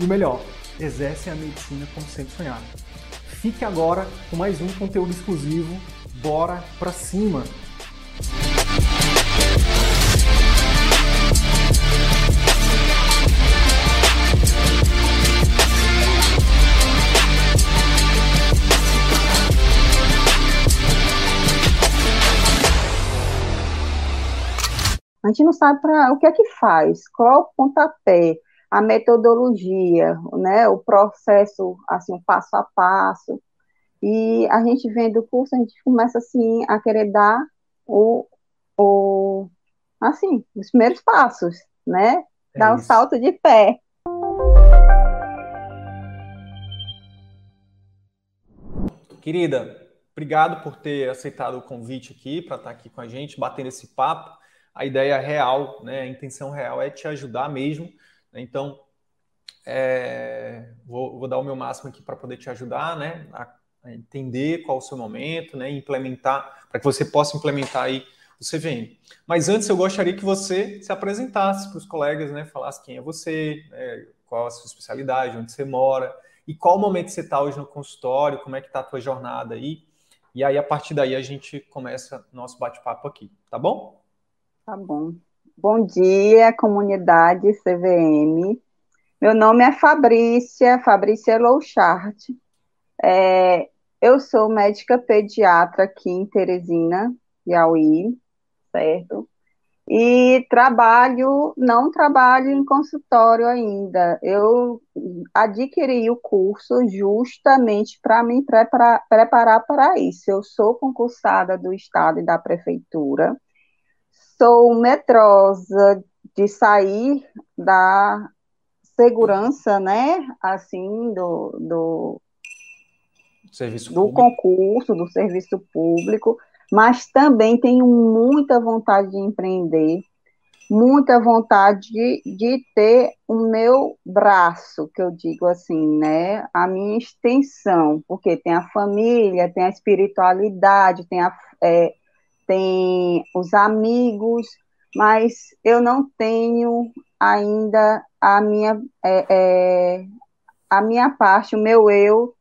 e o melhor, exercem a medicina como sempre sonhado. Fique agora com mais um conteúdo exclusivo. Bora pra cima! A gente não sabe para o que é que faz, qual o pontapé, a metodologia, né, o processo, assim, o passo a passo. E a gente vendo o curso, a gente começa, assim, a querer dar o, o assim, os primeiros passos, né? É dar um salto de pé. Querida, obrigado por ter aceitado o convite aqui para estar aqui com a gente, batendo esse papo. A ideia real, né, a intenção real é te ajudar mesmo? Então, é, vou, vou, dar o meu máximo aqui para poder te ajudar, né? A, entender qual o seu momento, né? Implementar, para que você possa implementar aí o CVM. Mas antes eu gostaria que você se apresentasse para os colegas, né? Falasse quem é você, né? qual a sua especialidade, onde você mora e qual momento você está hoje no consultório, como é que está a tua jornada aí. E aí, a partir daí, a gente começa nosso bate-papo aqui, tá bom? Tá bom. Bom dia, comunidade CVM. Meu nome é Fabrícia, Fabrícia Louchart. É, eu sou médica pediatra aqui em Teresina, Piauí, certo? E trabalho, não trabalho em consultório ainda. Eu adquiri o curso justamente para me preparar, preparar para isso. Eu sou concursada do Estado e da Prefeitura sou medrosa de sair da segurança, né, assim, do, do, serviço do concurso, do serviço público, mas também tenho muita vontade de empreender, muita vontade de, de ter o meu braço, que eu digo assim, né, a minha extensão, porque tem a família, tem a espiritualidade, tem a, é, tem os amigos, mas eu não tenho ainda a minha é, é, a minha parte, o meu eu,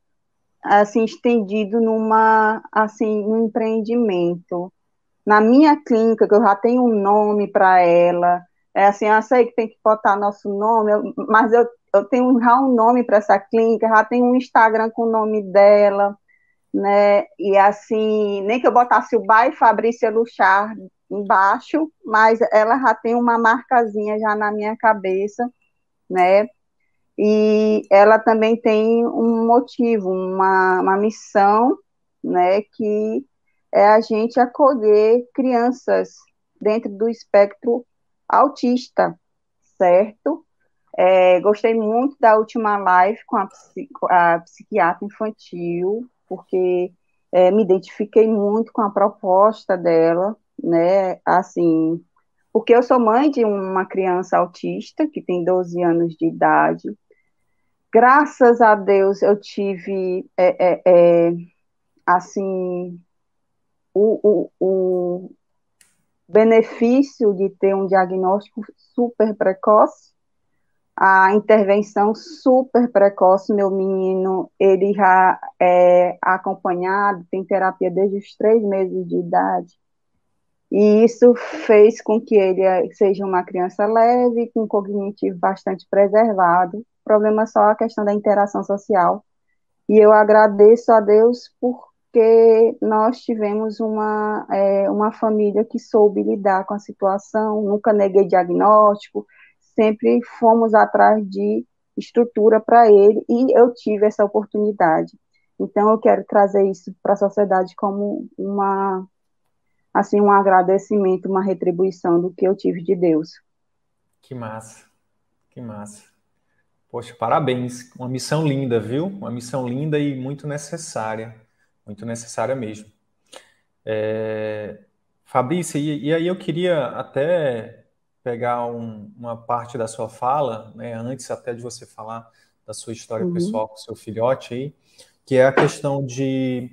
assim estendido numa assim um empreendimento. Na minha clínica, que eu já tenho um nome para ela, é assim, eu sei que tem que botar nosso nome, mas eu, eu tenho já um nome para essa clínica, já tenho um Instagram com o nome dela né? E assim, nem que eu botasse o Bai Fabrícia Luchar embaixo, mas ela já tem uma marcazinha já na minha cabeça, né? E ela também tem um motivo, uma, uma missão, né? Que é a gente acolher crianças dentro do espectro autista, certo? É, gostei muito da última live com a, a psiquiatra infantil, porque é, me identifiquei muito com a proposta dela, né, assim, porque eu sou mãe de uma criança autista que tem 12 anos de idade. Graças a Deus eu tive, é, é, é assim, o, o, o benefício de ter um diagnóstico super precoce, a intervenção super precoce, meu menino, ele já é acompanhado, tem terapia desde os três meses de idade, e isso fez com que ele seja uma criança leve, com cognitivo bastante preservado, o problema é só a questão da interação social, e eu agradeço a Deus porque nós tivemos uma, é, uma família que soube lidar com a situação, nunca neguei diagnóstico, sempre fomos atrás de estrutura para ele e eu tive essa oportunidade. Então eu quero trazer isso para a sociedade como uma assim um agradecimento, uma retribuição do que eu tive de Deus. Que massa. Que massa. Poxa, parabéns. Uma missão linda, viu? Uma missão linda e muito necessária. Muito necessária mesmo. É... Fabrícia, e, e, aí eu queria até pegar um, uma parte da sua fala, né, antes até de você falar da sua história uhum. pessoal com seu filhote aí, que é a questão de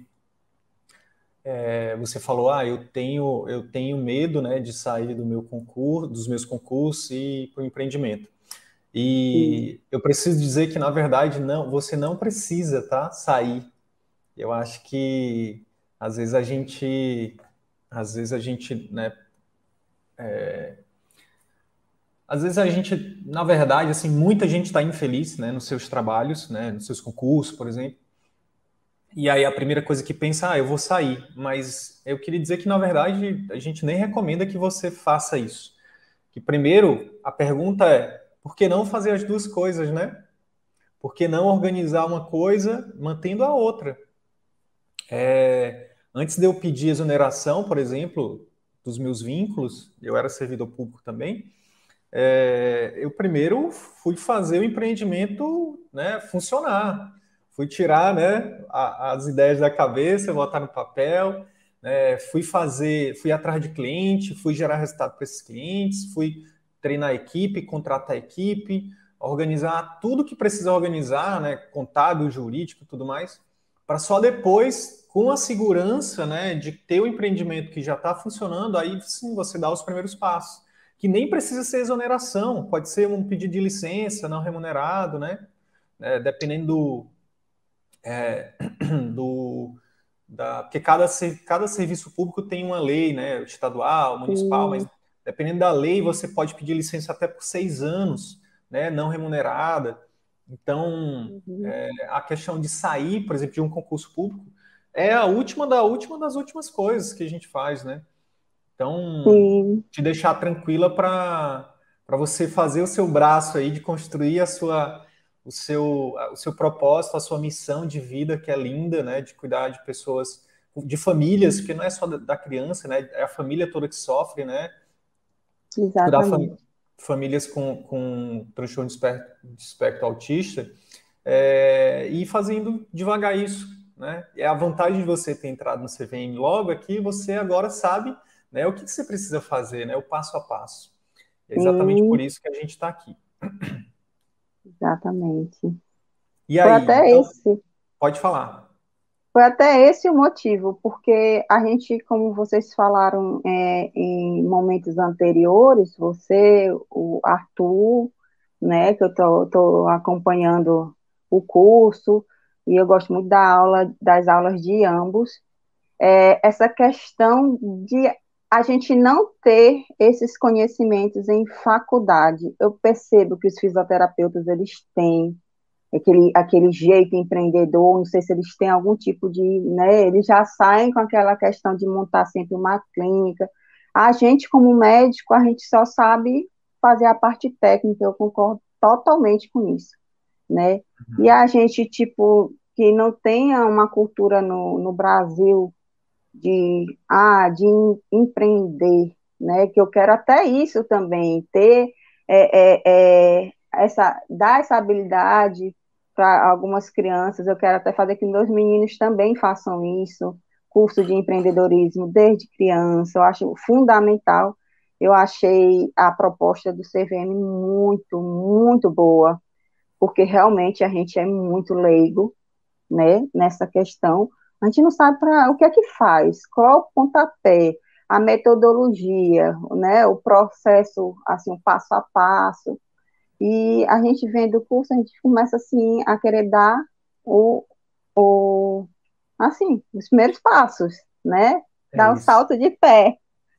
é, você falou, ah, eu tenho eu tenho medo, né, de sair do meu concurso, dos meus concursos e para o empreendimento. E Sim. eu preciso dizer que, na verdade, não, você não precisa, tá? Sair. Eu acho que às vezes a gente, às vezes a gente, né? É, às vezes a gente, na verdade, assim, muita gente está infeliz, né, nos seus trabalhos, né, nos seus concursos, por exemplo. E aí a primeira coisa que pensa, ah, eu vou sair. Mas eu queria dizer que, na verdade, a gente nem recomenda que você faça isso. Que primeiro, a pergunta é, por que não fazer as duas coisas, né? Por que não organizar uma coisa mantendo a outra? É, antes de eu pedir exoneração, por exemplo, dos meus vínculos, eu era servidor público também, é, eu primeiro fui fazer o empreendimento né, funcionar. Fui tirar né, a, as ideias da cabeça, botar no papel, né, fui fazer, fui atrás de cliente, fui gerar resultado para esses clientes, fui treinar a equipe, contratar a equipe, organizar tudo que precisa organizar, né, contábil, jurídico, tudo mais, para só depois, com a segurança, né, de ter o empreendimento que já está funcionando, aí sim você dá os primeiros passos, que nem precisa ser exoneração, pode ser um pedido de licença não remunerado, né, é, dependendo do, é, do da, porque cada, cada serviço público tem uma lei, né, estadual, municipal, mas Dependendo da lei, você pode pedir licença até por seis anos, né, não remunerada. Então, uhum. é, a questão de sair, por exemplo, de um concurso público é a última da última das últimas coisas que a gente faz, né? Então, Sim. te deixar tranquila para você fazer o seu braço aí de construir a sua o seu o seu propósito, a sua missão de vida que é linda, né, de cuidar de pessoas, de famílias, porque não é só da criança, né, é a família toda que sofre, né? Exatamente. famílias com, com transtorno de espectro, de espectro autista é, e fazendo devagar isso. Né? É a vantagem de você ter entrado no CVM logo aqui, você agora sabe né, o que, que você precisa fazer, né, o passo a passo. É exatamente por isso que a gente está aqui. Exatamente. E aí, Foi até então, esse. Pode falar. Foi até esse o motivo, porque a gente, como vocês falaram é, em momentos anteriores, você, o Arthur, né, que eu estou acompanhando o curso, e eu gosto muito da aula, das aulas de ambos, é, essa questão de a gente não ter esses conhecimentos em faculdade. Eu percebo que os fisioterapeutas, eles têm, aquele, aquele jeito empreendedor, não sei se eles têm algum tipo de, né, eles já saem com aquela questão de montar sempre uma clínica. A gente, como médico, a gente só sabe fazer a parte técnica, eu concordo totalmente com isso, né? Uhum. E a gente, tipo, que não tenha uma cultura no, no Brasil de, ah, de empreender, né? Que eu quero até isso também, ter é, é, é, essa, dar essa habilidade para algumas crianças. Eu quero até fazer que meus meninos também façam isso, curso de empreendedorismo desde criança. Eu acho fundamental. Eu achei a proposta do CVM muito, muito boa, porque realmente a gente é muito leigo, né, nessa questão. A gente não sabe para o que é que faz, qual o pontapé, a metodologia, né, o processo, assim, o passo a passo. E a gente vendo o curso, a gente começa assim a querer dar o, o assim, os primeiros passos, né? É dar o um salto de pé,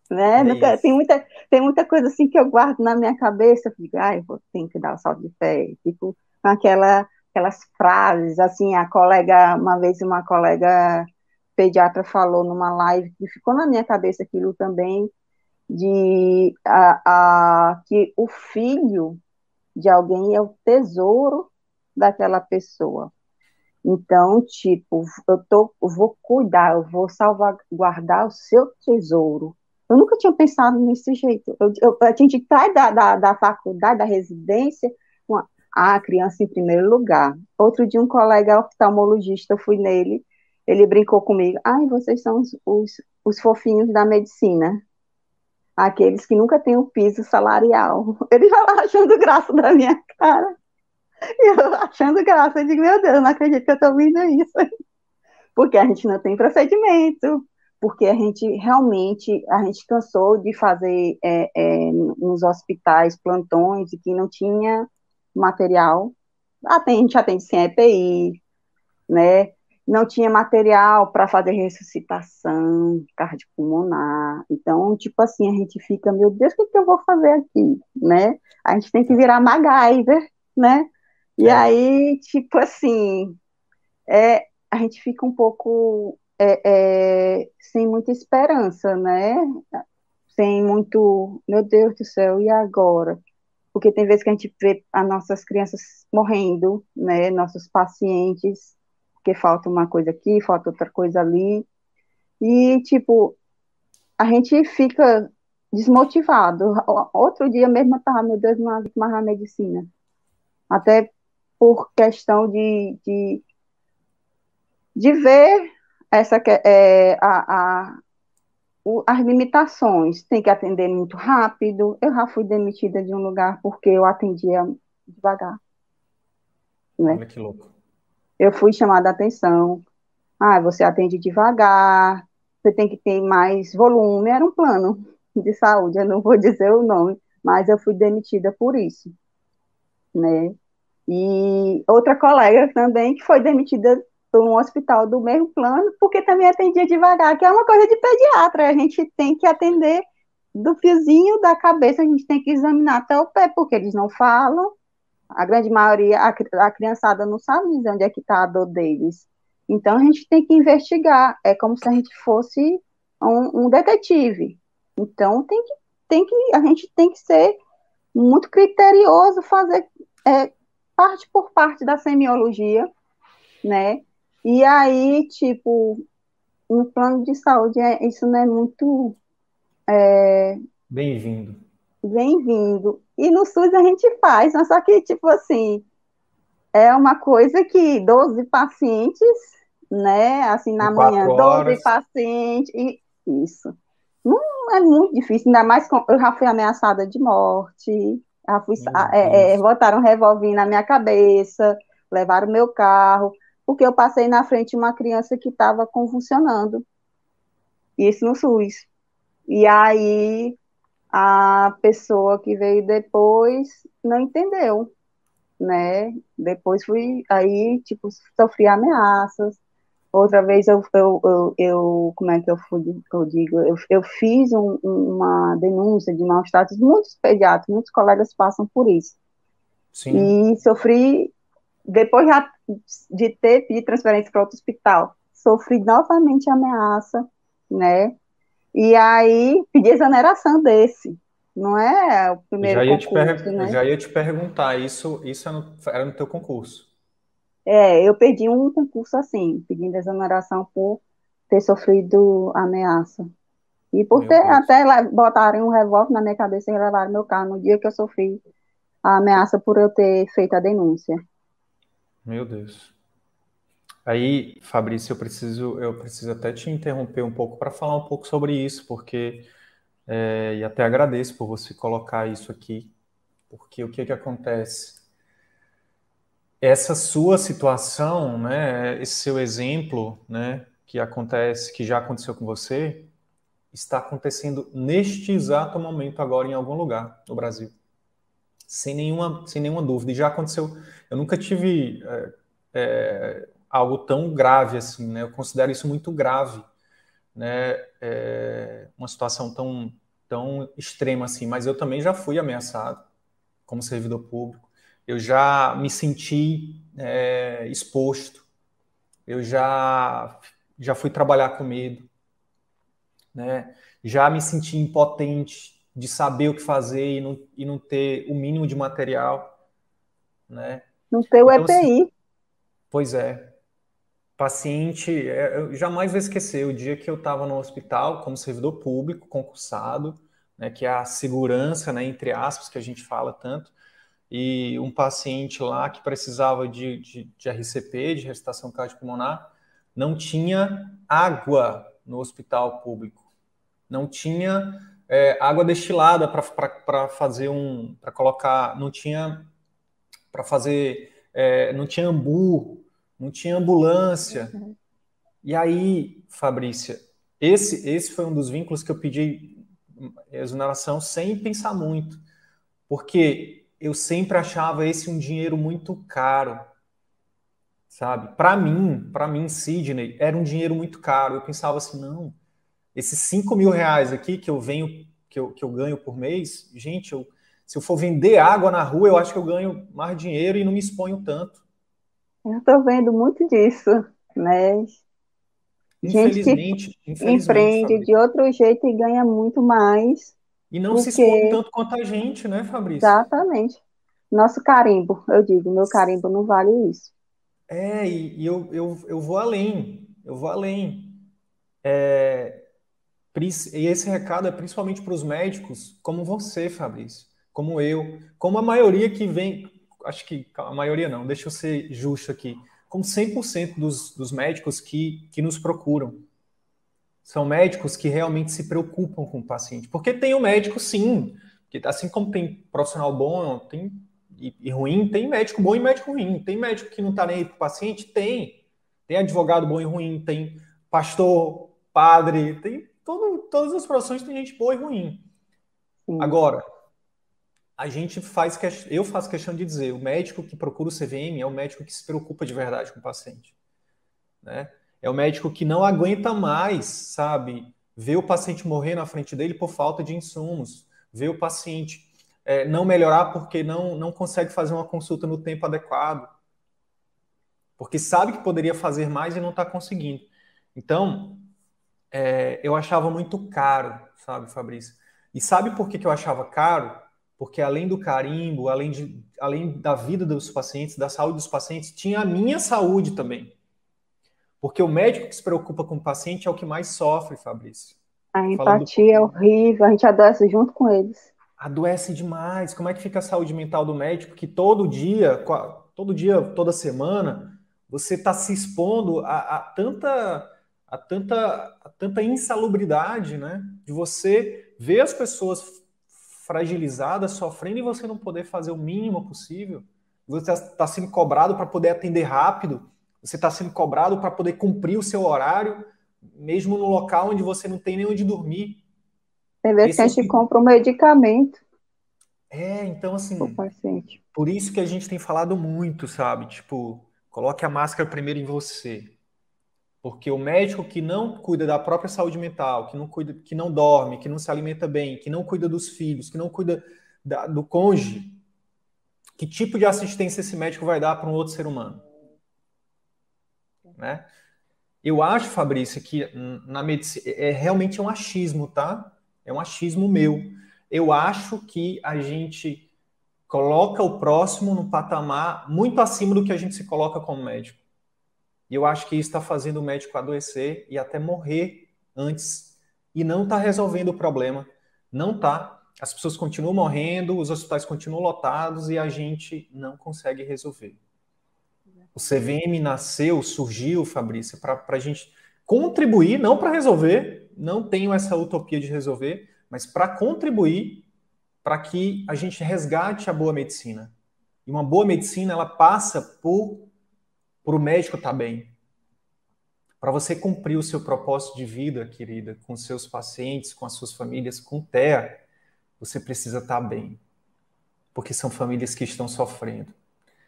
né? É tem muita tem muita coisa assim que eu guardo na minha cabeça, eu digo, ai, vou ter que dar o salto de pé, tipo com aquela aquelas frases, assim, a colega, uma vez uma colega pediatra falou numa live que ficou na minha cabeça aquilo também de a, a que o filho de alguém é o tesouro daquela pessoa. Então, tipo, eu tô, eu vou cuidar, eu vou salvaguardar o seu tesouro. Eu nunca tinha pensado nesse jeito. Eu, eu, a gente sai da, da, da faculdade, da residência, a criança em primeiro lugar. Outro dia, um colega oftalmologista, eu fui nele, ele brincou comigo, ai, vocês são os, os, os fofinhos da medicina, aqueles que nunca têm o piso salarial. Ele vai lá achando graça da minha cara, e eu achando graça, eu digo, meu Deus, não acredito que eu estou ouvindo isso, porque a gente não tem procedimento, porque a gente realmente, a gente cansou de fazer é, é, nos hospitais plantões e que não tinha material, a gente atende sem EPI, né, não tinha material para fazer ressuscitação cardiopulmonar, então, tipo assim, a gente fica, meu Deus, o que, que eu vou fazer aqui, né, a gente tem que virar MacGyver, né, e é. aí, tipo assim, é, a gente fica um pouco é, é, sem muita esperança, né? Sem muito, meu Deus do céu, e agora? Porque tem vezes que a gente vê as nossas crianças morrendo, né? Nossos pacientes, que falta uma coisa aqui, falta outra coisa ali. E, tipo, a gente fica desmotivado. Outro dia mesmo eu estava, meu Deus, não mais a medicina. Até por questão de, de, de ver essa é, a, a, o, as limitações. Tem que atender muito rápido. Eu já fui demitida de um lugar porque eu atendia devagar. Né? Olha que louco. Eu fui chamada a atenção. Ah, você atende devagar, você tem que ter mais volume. Era um plano de saúde, eu não vou dizer o nome, mas eu fui demitida por isso, né? E outra colega também que foi demitida para um hospital do mesmo plano, porque também atendia devagar, que é uma coisa de pediatra, a gente tem que atender do fiozinho da cabeça, a gente tem que examinar até o pé, porque eles não falam, a grande maioria, a, a criançada não sabe dizer onde é que está a dor deles. Então, a gente tem que investigar, é como se a gente fosse um, um detetive. Então, tem que, tem que, a gente tem que ser muito criterioso, fazer é, parte por parte da semiologia, né? E aí, tipo, no plano de saúde, é, isso não é muito. É, Bem-vindo. Bem-vindo. E no SUS a gente faz, mas só que, tipo assim, é uma coisa que 12 pacientes, né? Assim, na manhã, 12 horas. pacientes, e isso. Não é muito difícil, ainda mais com, eu já fui ameaçada de morte, já fui, é, é, botaram um revólver na minha cabeça, levaram meu carro porque eu passei na frente de uma criança que estava convulsionando. Isso no SUS. E aí a pessoa que veio depois não entendeu, né? Depois fui, aí, tipo, sofri ameaças. Outra vez eu, eu, eu, eu como é que eu, fui, eu digo, eu, eu fiz um, uma denúncia de maus tratos, muitos pediatras, muitos colegas passam por isso. Sim. E sofri depois de ter pedido transferência para outro hospital, sofri novamente ameaça, né? E aí pedi exoneração desse. Não é o primeiro já ia concurso, te né? Já ia te perguntar, isso, isso era é no, era no teu concurso? É, eu perdi um concurso assim, pedindo exoneração por ter sofrido ameaça. E por ter até botarem um revólver na minha cabeça e levaram meu carro no dia que eu sofri a ameaça por eu ter feito a denúncia. Meu Deus. Aí, Fabrício, eu preciso, eu preciso até te interromper um pouco para falar um pouco sobre isso, porque é, e até agradeço por você colocar isso aqui, porque o que que acontece? Essa sua situação, né, esse seu exemplo, né, que acontece, que já aconteceu com você, está acontecendo neste exato momento agora em algum lugar no Brasil sem nenhuma, sem nenhuma dúvida. E já aconteceu. Eu nunca tive é, é, algo tão grave assim, né? Eu considero isso muito grave, né? É, uma situação tão, tão extrema assim. Mas eu também já fui ameaçado como servidor público. Eu já me senti é, exposto. Eu já já fui trabalhar com medo, né? Já me senti impotente de saber o que fazer e não, e não ter o mínimo de material, né? Não ter o então, EPI. Assim, pois é. Paciente, é, eu jamais vou esquecer o dia que eu estava no hospital como servidor público, concursado, né, que é a segurança, né, entre aspas, que a gente fala tanto, e um paciente lá que precisava de, de, de RCP, de ressuscitação cardiopulmonar, não tinha água no hospital público, não tinha é, água destilada para fazer um, para colocar, não tinha para fazer, é, não tinha ambu, não tinha ambulância. Uhum. E aí, Fabrícia, esse, esse foi um dos vínculos que eu pedi exoneração sem pensar muito, porque eu sempre achava esse um dinheiro muito caro, sabe? Para mim, para mim, Sidney, era um dinheiro muito caro. Eu pensava assim, não, esses 5 mil reais aqui que eu venho, que eu, que eu ganho por mês, gente, eu, se eu for vender água na rua, eu acho que eu ganho mais dinheiro e não me exponho tanto. Eu estou vendo muito disso, mas Infelizmente, gente que empreende de outro jeito e ganha muito mais. E não porque... se expõe tanto quanto a gente, né, Fabrício? Exatamente. Nosso carimbo, eu digo, meu carimbo não vale isso. É, e, e eu, eu, eu vou além, eu vou além. É, e esse recado é principalmente para os médicos, como você, Fabrício, como eu, como a maioria que vem, acho que a maioria não, deixa eu ser justo aqui, como 100% dos, dos médicos que, que nos procuram. São médicos que realmente se preocupam com o paciente. Porque tem o médico, sim, que assim como tem profissional bom tem, e, e ruim, tem médico bom e médico ruim. Tem médico que não está nem aí para o paciente? Tem. Tem advogado bom e ruim, tem pastor, padre, tem todo, todas as profissões tem gente boa e ruim. Sim. Agora, a gente faz eu faço questão de dizer, o médico que procura o CVM é o médico que se preocupa de verdade com o paciente, né? É o médico que não aguenta mais, sabe, ver o paciente morrer na frente dele por falta de insumos, ver o paciente é, não melhorar porque não não consegue fazer uma consulta no tempo adequado, porque sabe que poderia fazer mais e não está conseguindo. Então, é, eu achava muito caro, sabe, Fabrício? E sabe por que, que eu achava caro? Porque além do carimbo, além, de, além da vida dos pacientes, da saúde dos pacientes, tinha a minha saúde também. Porque o médico que se preocupa com o paciente é o que mais sofre, Fabrício. A empatia é horrível, a gente adoece junto com eles. Adoece demais. Como é que fica a saúde mental do médico que todo dia, todo dia, toda semana, você está se expondo a, a, tanta, a tanta, a tanta insalubridade, né? De você ver as pessoas fragilizada, sofrendo e você não poder fazer o mínimo possível. Você está tá sendo cobrado para poder atender rápido, você está sendo cobrado para poder cumprir o seu horário, mesmo no local onde você não tem nem onde dormir. Tem vezes que a gente compra um medicamento. É, então assim, por isso que a gente tem falado muito, sabe? Tipo, coloque a máscara primeiro em você. Porque o médico que não cuida da própria saúde mental, que não cuida, que não dorme, que não se alimenta bem, que não cuida dos filhos, que não cuida da, do cônjuge, que tipo de assistência esse médico vai dar para um outro ser humano? Né? Eu acho, Fabrício, que na medicina é realmente um achismo, tá? É um achismo meu. Eu acho que a gente coloca o próximo no patamar muito acima do que a gente se coloca como médico. E eu acho que isso está fazendo o médico adoecer e até morrer antes. E não está resolvendo o problema. Não está. As pessoas continuam morrendo, os hospitais continuam lotados e a gente não consegue resolver. O CVM nasceu, surgiu, Fabrícia, para a gente contribuir, não para resolver, não tenho essa utopia de resolver, mas para contribuir para que a gente resgate a boa medicina. E uma boa medicina, ela passa por para o médico estar tá bem, para você cumprir o seu propósito de vida, querida, com seus pacientes, com as suas famílias, com TEA, você precisa estar tá bem. Porque são famílias que estão sofrendo.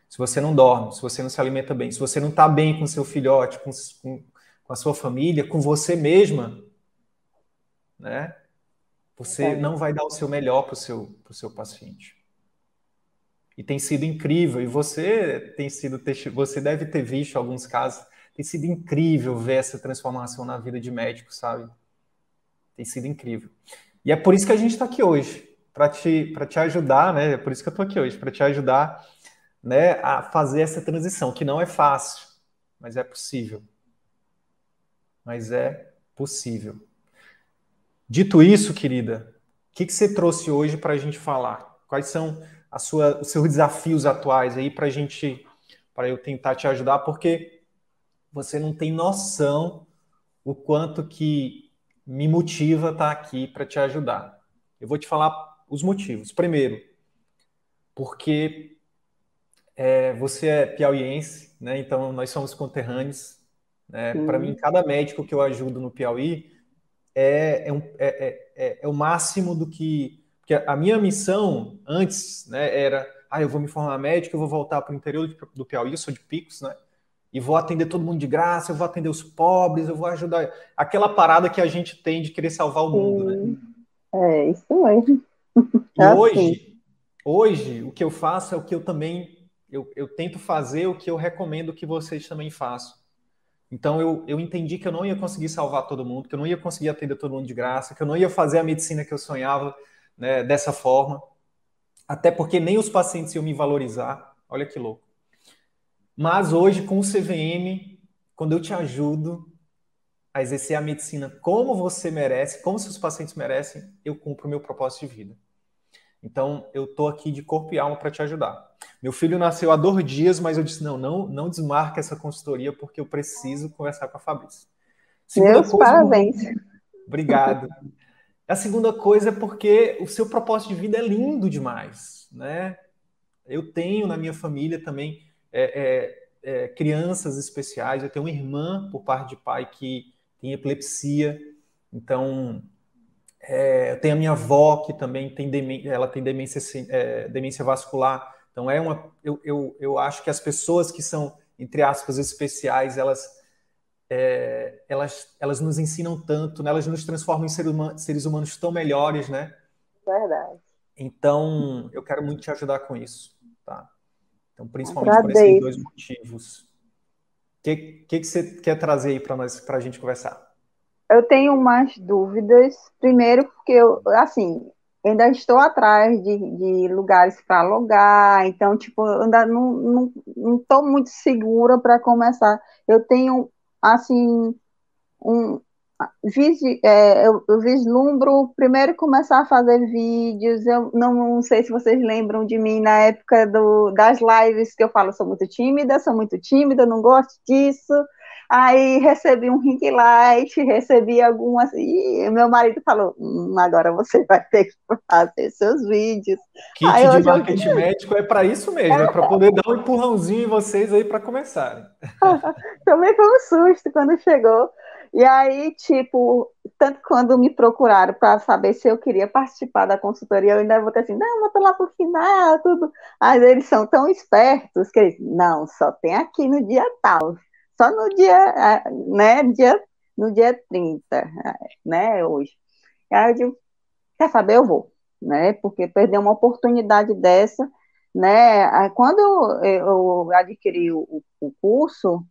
Se você não dorme, se você não se alimenta bem, se você não está bem com seu filhote, com, com, com, a sua família, com você mesma, né? Você é. não vai dar o seu melhor para o seu, seu paciente e tem sido incrível. E você tem sido, você deve ter visto alguns casos. Tem sido incrível ver essa transformação na vida de médico, sabe? Tem sido incrível. E é por isso que a gente está aqui hoje, para te, te ajudar, né? É por isso que eu estou aqui hoje, para te ajudar né, a fazer essa transição, que não é fácil, mas é possível. Mas é possível. Dito isso, querida, o que, que você trouxe hoje para a gente falar? Quais são a sua, os seus desafios atuais aí para gente, para eu tentar te ajudar, porque você não tem noção o quanto que me motiva estar tá aqui para te ajudar. Eu vou te falar os motivos. Primeiro, porque é, você é piauiense, né? Então nós somos conterrâneos. Né? Para mim, cada médico que eu ajudo no Piauí é, é, um, é, é, é, é o máximo do que. Porque a minha missão antes né, era: ah, eu vou me formar médico, eu vou voltar para o interior do Piauí, eu sou de Picos, né? E vou atender todo mundo de graça, eu vou atender os pobres, eu vou ajudar. Aquela parada que a gente tem de querer salvar o mundo, né? É, isso mesmo. E é hoje, assim. hoje, o que eu faço é o que eu também eu, eu tento fazer o que eu recomendo que vocês também façam. Então eu, eu entendi que eu não ia conseguir salvar todo mundo, que eu não ia conseguir atender todo mundo de graça, que eu não ia fazer a medicina que eu sonhava né, dessa forma, até porque nem os pacientes iam me valorizar. Olha que louco. Mas hoje, com o CVM, quando eu te ajudo a exercer a medicina como você merece, como seus pacientes merecem, eu cumpro o meu propósito de vida. Então, eu tô aqui de corpo e alma para te ajudar. Meu filho nasceu há dois dias, mas eu disse: não, não, não desmarca essa consultoria porque eu preciso conversar com a Fabrícia. Segunda Meus coisa, parabéns. Obrigado. A segunda coisa é porque o seu propósito de vida é lindo demais, né? Eu tenho na minha família também é, é, é, crianças especiais. Eu tenho uma irmã por parte de pai que tem epilepsia, então é, eu tenho a minha avó que também tem demência, ela tem demência, é, demência vascular. Então é uma, eu, eu, eu acho que as pessoas que são entre aspas especiais, elas é, elas, elas nos ensinam tanto, né? elas nos transformam em seres humanos, seres humanos tão melhores, né? Verdade. Então, eu quero muito te ajudar com isso, tá? Então, principalmente Agradeço. por esses dois motivos. O que, que, que você quer trazer aí para nós, para a gente conversar? Eu tenho mais dúvidas. Primeiro, porque eu, assim, ainda estou atrás de, de lugares para alugar, então, tipo, ainda não estou não, muito segura para começar. Eu tenho, assim, um, é, eu, eu, vislumbro primeiro começar a fazer vídeos. Eu não, não, sei se vocês lembram de mim na época do, das lives que eu falo, sou muito tímida, sou muito tímida, não gosto disso. Aí recebi um ring light, recebi algumas. E meu marido falou: hum, agora você vai ter que fazer seus vídeos. Kit aí, de marketing eu... médico é para isso mesmo, é, é para poder dar um empurrãozinho em vocês aí para começarem. Também foi um susto quando chegou. E aí, tipo, tanto quando me procuraram para saber se eu queria participar da consultoria, eu ainda vou ter assim, não, vou lá pro final, tudo. Mas eles são tão espertos que eles, não, só tem aqui no dia tal só no dia, né, dia, no dia 30, né, hoje. Aí eu digo, quer saber, eu vou, né, porque perder uma oportunidade dessa, né, quando eu, eu adquiri o, o curso,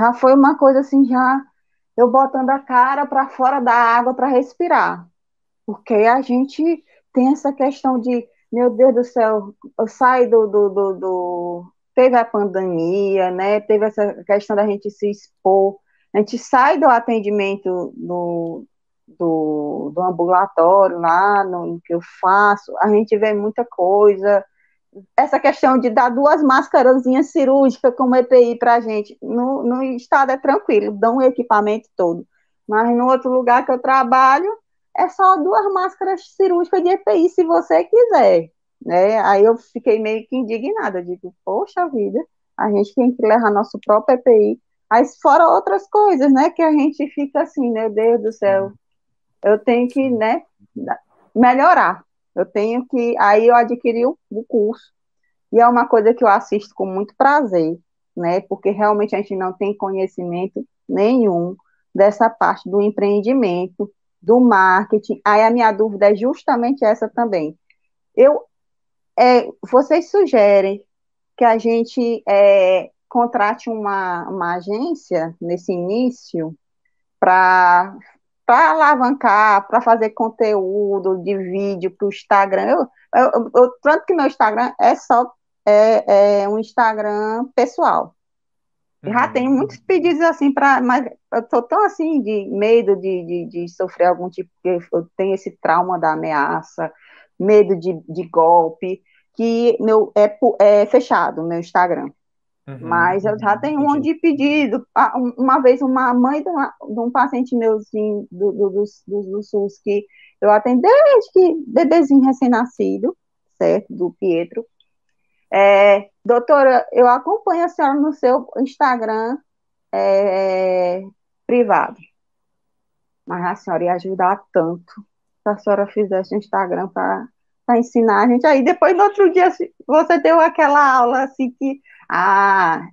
já foi uma coisa assim, já eu botando a cara para fora da água para respirar, porque a gente tem essa questão de, meu Deus do céu, eu saio do, do, do, do teve a pandemia, né? Teve essa questão da gente se expor. A gente sai do atendimento do, do, do ambulatório lá, no, no, que eu faço, a gente vê muita coisa. Essa questão de dar duas máscarazinhas cirúrgicas como EPI para a gente, no, no estado é tranquilo, dão o equipamento todo. Mas no outro lugar que eu trabalho, é só duas máscaras cirúrgicas de EPI, se você quiser né? Aí eu fiquei meio que indignada, digo, poxa vida, a gente tem que levar nosso próprio EPI, aí fora outras coisas, né, que a gente fica assim, meu Deus do céu, eu tenho que, né, melhorar, eu tenho que, aí eu adquiri o, o curso, e é uma coisa que eu assisto com muito prazer, né, porque realmente a gente não tem conhecimento nenhum dessa parte do empreendimento, do marketing, aí a minha dúvida é justamente essa também, eu é, vocês sugerem que a gente é, contrate uma, uma agência nesse início para para alavancar, para fazer conteúdo de vídeo para o Instagram. Eu, eu, eu, tanto que meu Instagram é só é, é um Instagram pessoal. Uhum. Já tenho muitos pedidos assim para, mas eu estou tão assim de medo de, de, de, sofrer algum tipo, eu tenho esse trauma da ameaça, medo de, de golpe, que meu é, é fechado, meu Instagram. Uhum, Mas eu já tenho um de pedido. Uma vez, uma mãe de, uma, de um paciente meu assim, do, do, do, do, SUS, que eu atendi desde que bebezinho recém-nascido, certo? Do Pietro. É, doutora, eu acompanho a senhora no seu Instagram é, privado. Mas a senhora ia ajudar tanto se a senhora fizesse Instagram para ensinar a gente. Aí depois, no outro dia, você deu aquela aula assim que ah,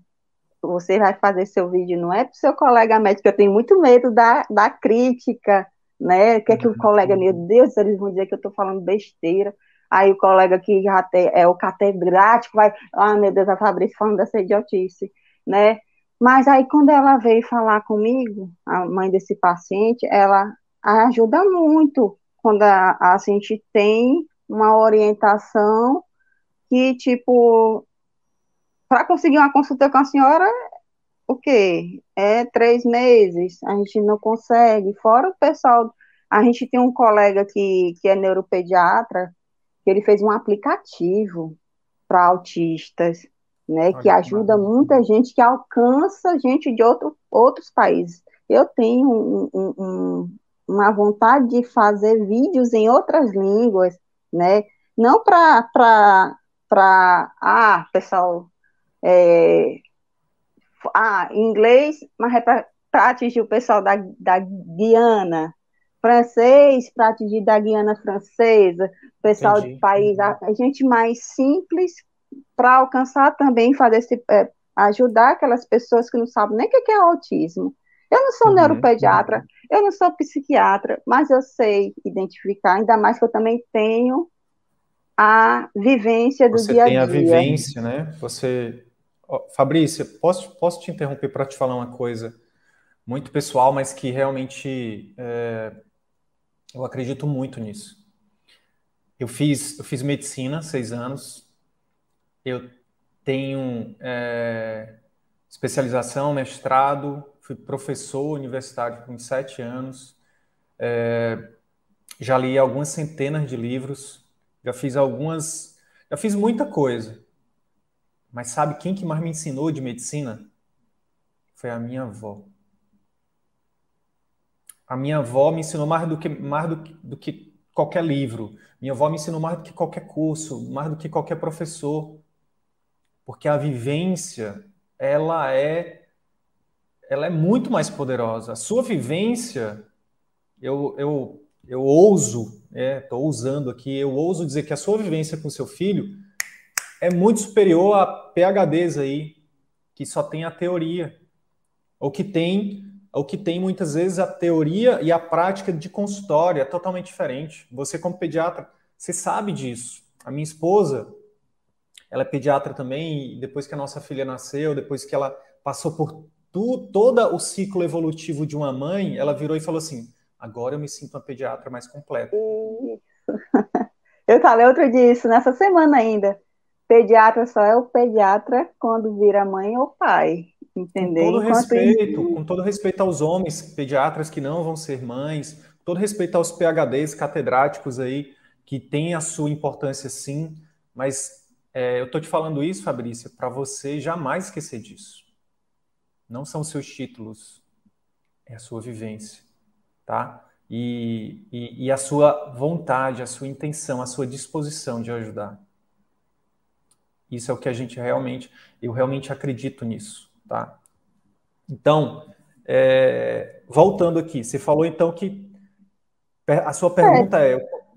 você vai fazer seu vídeo, não é para o seu colega médico, eu tenho muito medo da, da crítica, né? Que é que o colega, meu Deus, eles vão dizer que eu estou falando besteira. Aí o colega que já tem, é o catedrático vai, ah, meu Deus, a Fabrício falando dessa idiotice, né? Mas aí quando ela veio falar comigo, a mãe desse paciente, ela ajuda muito quando a, a gente tem uma orientação que, tipo, para conseguir uma consulta com a senhora, o quê? É três meses, a gente não consegue. Fora o pessoal, a gente tem um colega que, que é neuropediatra, que ele fez um aplicativo para autistas, né, Olha que ajuda muita gente, que alcança gente de outro, outros países. Eu tenho um, um, um, uma vontade de fazer vídeos em outras línguas, né, não para, ah, pessoal, é, ah, inglês, mas é para atingir o pessoal da, da Guiana, francês para atingir da Guiana Francesa, pessoal Entendi. de país, a, a, gente mais simples para alcançar também, fazer esse, é, ajudar aquelas pessoas que não sabem nem o que é autismo. Eu não sou uhum, neuropediatra, uhum. Eu não sou psiquiatra, mas eu sei identificar, ainda mais que eu também tenho a vivência do Você dia a dia. Você tem a vivência, né? Você Fabrícia, posso, posso te interromper para te falar uma coisa muito pessoal, mas que realmente é, eu acredito muito nisso. Eu fiz, eu fiz medicina seis anos, eu tenho é, especialização, mestrado, fui professor universitário por sete anos, é, já li algumas centenas de livros, já fiz algumas, já fiz muita coisa. Mas sabe quem que mais me ensinou de medicina? Foi a minha avó. A minha avó me ensinou mais do que, mais do do que qualquer livro. Minha avó me ensinou mais do que qualquer curso, mais do que qualquer professor. Porque a vivência, ela é ela é muito mais poderosa. A sua vivência, eu, eu, eu ouso, estou é, ousando aqui, eu ouso dizer que a sua vivência com seu filho é muito superior a PHDs aí, que só tem a teoria, ou que tem, ou que tem muitas vezes a teoria e a prática de consultório, é totalmente diferente. Você como pediatra, você sabe disso. A minha esposa, ela é pediatra também, e depois que a nossa filha nasceu, depois que ela passou por tu, todo o ciclo evolutivo de uma mãe, ela virou e falou assim: agora eu me sinto uma pediatra mais completa. Eu falei outro dia isso nessa semana ainda pediatra só é o pediatra quando vira mãe ou pai, entendeu? Com todo Enquanto respeito, isso... com todo respeito aos homens pediatras que não vão ser mães, com todo respeito aos PhDs catedráticos aí que têm a sua importância sim, mas é, eu tô te falando isso, Fabrícia, para você jamais esquecer disso. Não são seus títulos, é a sua vivência, tá? E, e, e a sua vontade, a sua intenção, a sua disposição de ajudar. Isso é o que a gente realmente, eu realmente acredito nisso, tá? Então, é, voltando aqui, você falou então que a sua pergunta é, é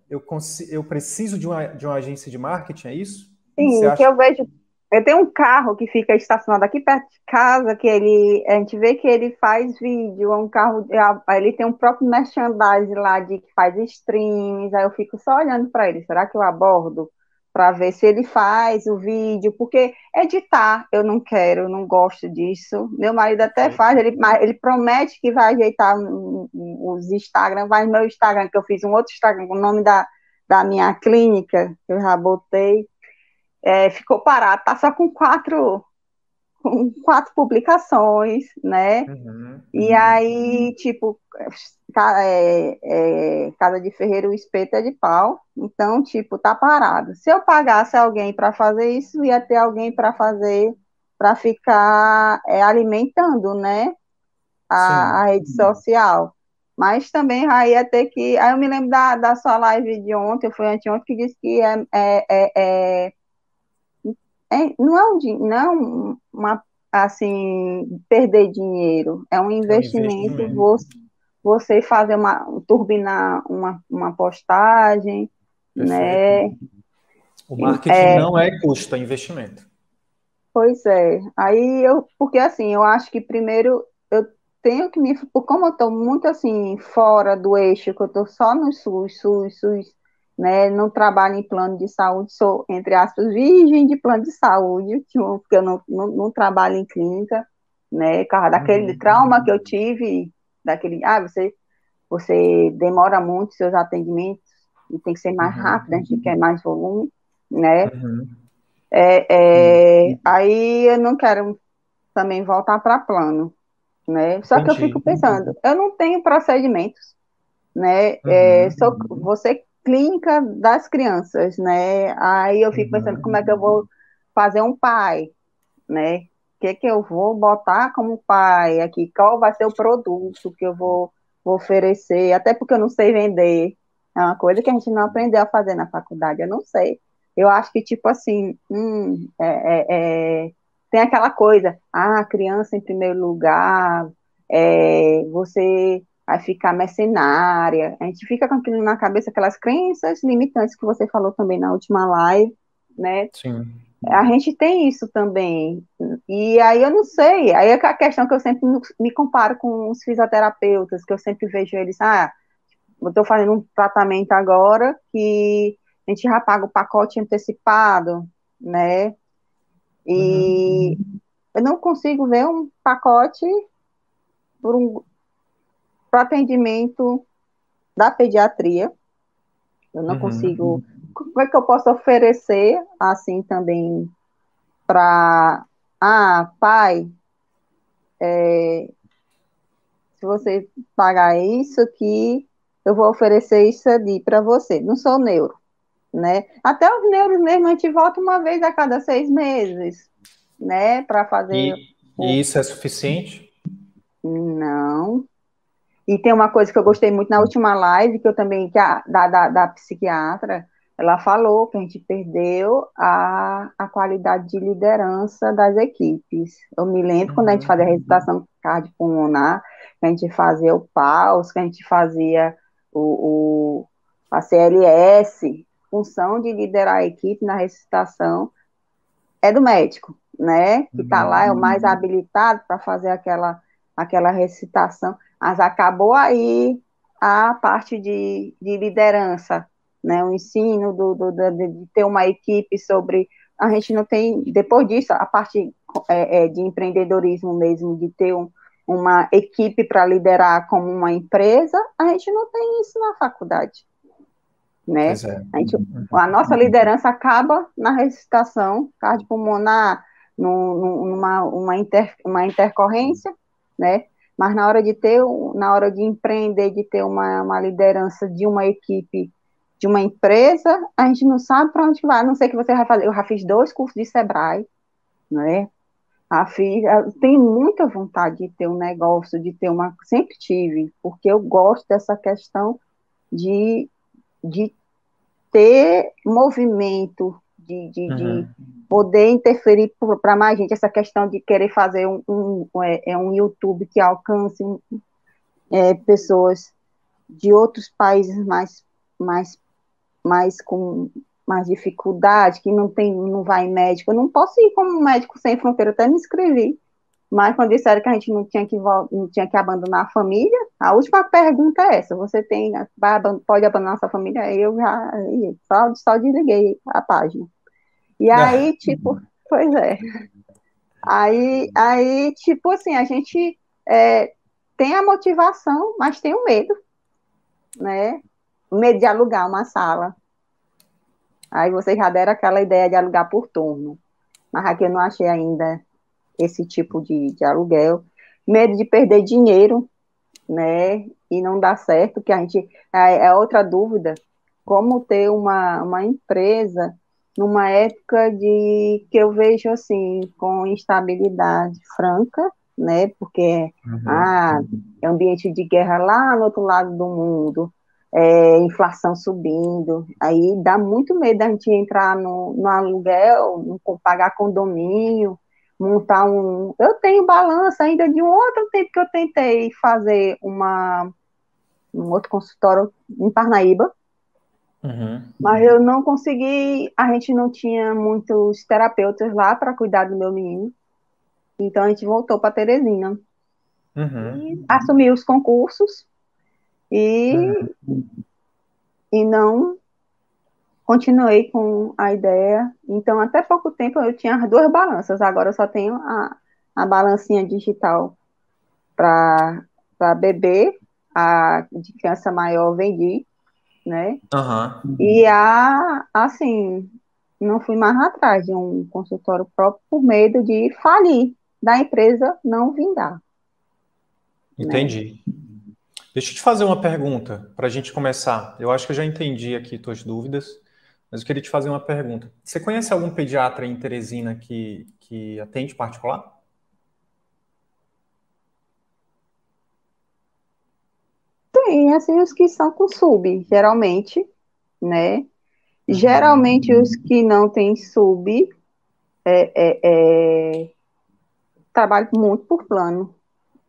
eu, eu, preciso de uma, de uma agência de marketing, é isso? Sim, o que eu vejo, eu tenho um carro que fica estacionado aqui perto de casa, que ele, a gente vê que ele faz vídeo, é um carro, é ele tem um próprio merchandising lá de que faz streams, aí eu fico só olhando para ele, será que eu abordo? para ver se ele faz o vídeo, porque editar eu não quero, eu não gosto disso. Meu marido até faz, ele, ele promete que vai ajeitar os Instagram, vai no meu Instagram, que eu fiz um outro Instagram com o nome da, da minha clínica, que eu já botei, é, ficou parado, tá só com quatro, com quatro publicações, né? Uhum, e uhum. aí, tipo, é, é, Casa de Ferreiro, o espeto é de pau, então, tipo, tá parado. Se eu pagasse alguém para fazer isso, ia ter alguém para fazer, para ficar é, alimentando, né? A, a, rede social. Mas também aí ia ter que. Aí eu me lembro da, da sua live de ontem, foi anteontem, que disse que é, é, é, não é, um, não é um, uma, assim, perder dinheiro, é um investimento, é um investimento. Você, você fazer uma, turbinar uma, uma postagem, né? O marketing é, não é custo, é investimento. Pois é, aí eu, porque assim, eu acho que primeiro eu tenho que me, como eu estou muito assim, fora do eixo, que eu estou só no SUS, SUS, SUS, né, não trabalho em plano de saúde, sou, entre aspas, virgem de plano de saúde, porque eu não, não, não trabalho em clínica, né, causa daquele uhum. trauma que eu tive, daquele, ah, você, você demora muito seus atendimentos, e tem que ser mais uhum. rápido, a gente quer mais volume, né, uhum. é, é, aí eu não quero também voltar para plano, né, só Entendi. que eu fico pensando, eu não tenho procedimentos, né, é, sou, você clínica das crianças, né? Aí eu fico pensando como é que eu vou fazer um pai, né? O que, que eu vou botar como pai aqui? Qual vai ser o produto que eu vou, vou oferecer? Até porque eu não sei vender. É uma coisa que a gente não aprendeu a fazer na faculdade, eu não sei. Eu acho que, tipo assim, hum, é, é, é, tem aquela coisa, ah, criança em primeiro lugar, é, você vai ficar mercenária. A gente fica com aquilo na cabeça, aquelas crenças limitantes que você falou também na última live, né? Sim. A gente tem isso também. E aí eu não sei. Aí é a questão que eu sempre me comparo com os fisioterapeutas, que eu sempre vejo eles, ah, eu estou fazendo um tratamento agora que a gente já paga o pacote antecipado, né? E uhum. eu não consigo ver um pacote por um, para atendimento da pediatria. Eu não uhum. consigo. Como é que eu posso oferecer assim também para. Ah, pai, é, se você pagar isso aqui, eu vou oferecer isso ali para você. Não sou neuro, né? Até os neuros mesmo a gente volta uma vez a cada seis meses, né? Para fazer. E, e isso é suficiente? Não, e tem uma coisa que eu gostei muito na última live, que eu também, que a, da, da, da psiquiatra, ela falou que a gente perdeu a, a qualidade de liderança das equipes. Eu me lembro quando a gente fazia a recitação cardiopulmonar, que a gente fazia o PAUS, que a gente fazia o, o, a CLS, função de liderar a equipe na recitação é do médico, né? Que está lá, é o mais uhum. habilitado para fazer aquela, aquela recitação mas acabou aí a parte de, de liderança, né, o ensino do, do, do, de ter uma equipe sobre, a gente não tem, depois disso, a parte é, é, de empreendedorismo mesmo, de ter um, uma equipe para liderar como uma empresa, a gente não tem isso na faculdade. Né? É. A, gente, a, nossa liderança acaba na ressuscitação cardiopulmonar, numa uma, inter, uma intercorrência, né? Mas na hora de ter, na hora de empreender, de ter uma, uma liderança de uma equipe, de uma empresa, a gente não sabe para onde vai, a não sei que você vai fazer. Eu já fiz dois cursos de Sebrae, né? A fiz, tenho muita vontade de ter um negócio, de ter uma. Sempre tive, porque eu gosto dessa questão de, de ter movimento, de, de, uhum. de poder interferir para mais gente, essa questão de querer fazer um, um, é, é um YouTube que alcance é, pessoas de outros países mais, mais, mais com mais dificuldade, que não tem, não vai médico. Eu não posso ir como médico sem fronteira, até me inscrevi. Mas quando disseram que a gente não tinha que, não tinha que abandonar a família, a última pergunta é essa: você tem, pode abandonar sua família? Eu já só, só desliguei a página. E aí, tipo, pois é. Aí, aí, tipo assim, a gente é, tem a motivação, mas tem o medo, né? O medo de alugar uma sala. Aí vocês já deram aquela ideia de alugar por turno. Mas aqui eu não achei ainda esse tipo de, de aluguel, medo de perder dinheiro, né, e não dar certo, que a gente, é, é outra dúvida, como ter uma, uma empresa numa época de que eu vejo assim com instabilidade franca, né? Porque uhum. ah, é ambiente de guerra lá no outro lado do mundo, é, inflação subindo, aí dá muito medo da gente entrar no, no aluguel, no, pagar condomínio, montar um. Eu tenho balança ainda de um outro tempo que eu tentei fazer uma um outro consultório em Parnaíba, Uhum. Mas eu não consegui, a gente não tinha muitos terapeutas lá para cuidar do meu menino. Então a gente voltou para Teresina. Uhum. Assumi os concursos e, uhum. e não continuei com a ideia. Então, até pouco tempo eu tinha as duas balanças, agora eu só tenho a, a balancinha digital para bebê, a de criança maior vendi, né? Uhum. E a, assim, não fui mais atrás de um consultório próprio por medo de falir, da empresa não vingar. Né? Entendi. Né? Deixa eu te fazer uma pergunta para a gente começar. Eu acho que eu já entendi aqui tuas dúvidas, mas eu queria te fazer uma pergunta. Você conhece algum pediatra em Teresina que, que atende particular? Tem, assim, os que são com sub, geralmente, né? Geralmente os que não têm sub é, é, é, trabalham muito por plano,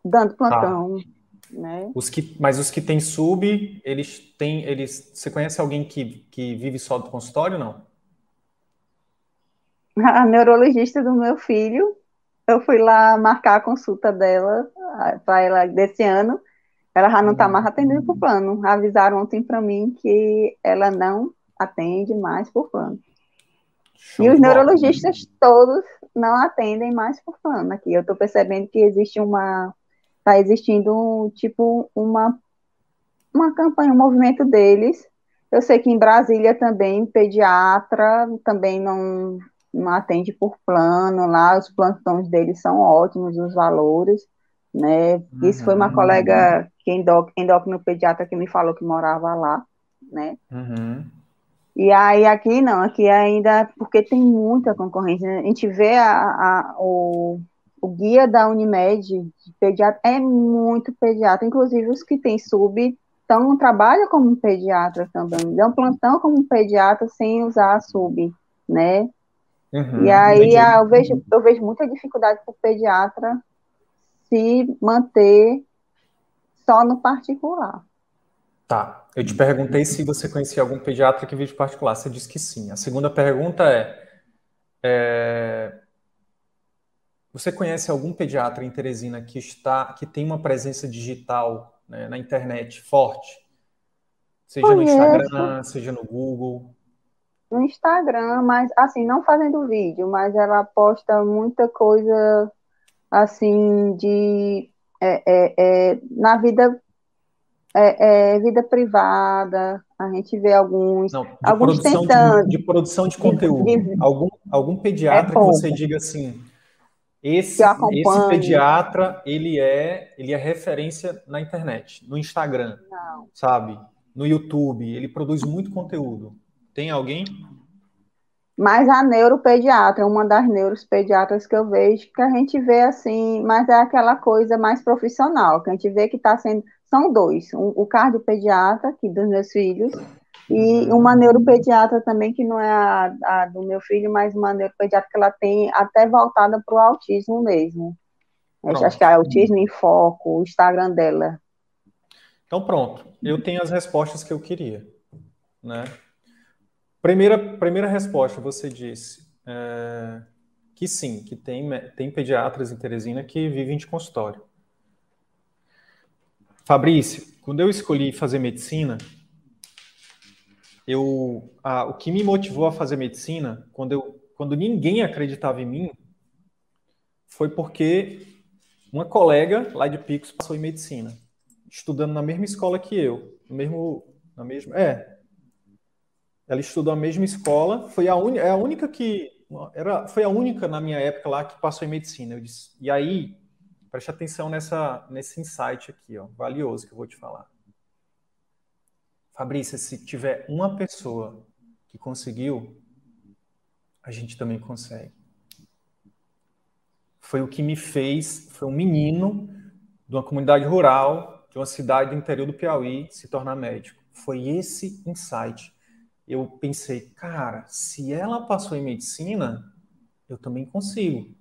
dando plantão, tá. né? Os que, mas os que têm sub, eles têm, eles, você conhece alguém que, que vive só do consultório, não? A neurologista do meu filho, eu fui lá marcar a consulta dela para ela desse ano. Ela já não está mais atendendo por plano. Avisaram ontem para mim que ela não atende mais por plano. Show e os neurologistas todos não atendem mais por plano aqui. Eu estou percebendo que existe uma. Está existindo um, tipo uma, uma campanha, um movimento deles. Eu sei que em Brasília também, pediatra também não, não atende por plano lá, os plantões deles são ótimos, os valores, né? Isso foi uma uhum. colega que endócrino pediatra que me falou que morava lá, né? Uhum. E aí aqui não, aqui ainda, porque tem muita concorrência, né? a gente vê a, a, o, o guia da Unimed de pediatra, é muito pediatra, inclusive os que têm sub então trabalha como pediatra também, dão plantão como pediatra sem usar a sub, né? Uhum, e aí eu vejo, eu vejo muita dificuldade para o pediatra se manter só no particular. Tá. Eu te perguntei se você conhecia algum pediatra que vive particular. Você disse que sim. A segunda pergunta é, é, você conhece algum pediatra em Teresina que está, que tem uma presença digital né, na internet forte? Seja Conheço. no Instagram, seja no Google. No Instagram, mas assim, não fazendo vídeo, mas ela posta muita coisa assim de é, é, é, na vida é, é, vida privada, a gente vê alguns, Não, alguns tentando. De, de, produção de conteúdo. De, de, algum, algum pediatra que você diga assim, esse, esse pediatra, ele é, ele é referência na internet, no Instagram, Não. sabe? No YouTube, ele produz muito conteúdo. Tem alguém? Mas a neuropediatra, uma das neuropediatras que eu vejo, que a gente vê assim, mas é aquela coisa mais profissional, que a gente vê que está sendo. São dois: um, o cardiopediatra, que dos meus filhos, e uma neuropediatra também, que não é a, a do meu filho, mas uma neuropediatra que ela tem até voltada para o autismo mesmo. Pronto. Acho que é autismo em foco, o Instagram dela. Então pronto, eu tenho as respostas que eu queria, né? Primeira, primeira resposta, você disse é, que sim, que tem, tem pediatras em Teresina que vivem de consultório. Fabrício, quando eu escolhi fazer medicina, eu, a, o que me motivou a fazer medicina, quando, eu, quando ninguém acreditava em mim, foi porque uma colega lá de Picos passou em medicina, estudando na mesma escola que eu, no mesmo, na mesma, é, ela estudou a mesma escola, foi a, un... é a única que, era, foi a única na minha época lá que passou em medicina. Disse, e aí, preste atenção nessa, nesse insight aqui, ó, valioso que eu vou te falar. Fabrícia, se tiver uma pessoa que conseguiu, a gente também consegue. Foi o que me fez, foi um menino de uma comunidade rural, de uma cidade do interior do Piauí, se tornar médico. Foi esse insight eu pensei, cara, se ela passou em medicina, eu também consigo.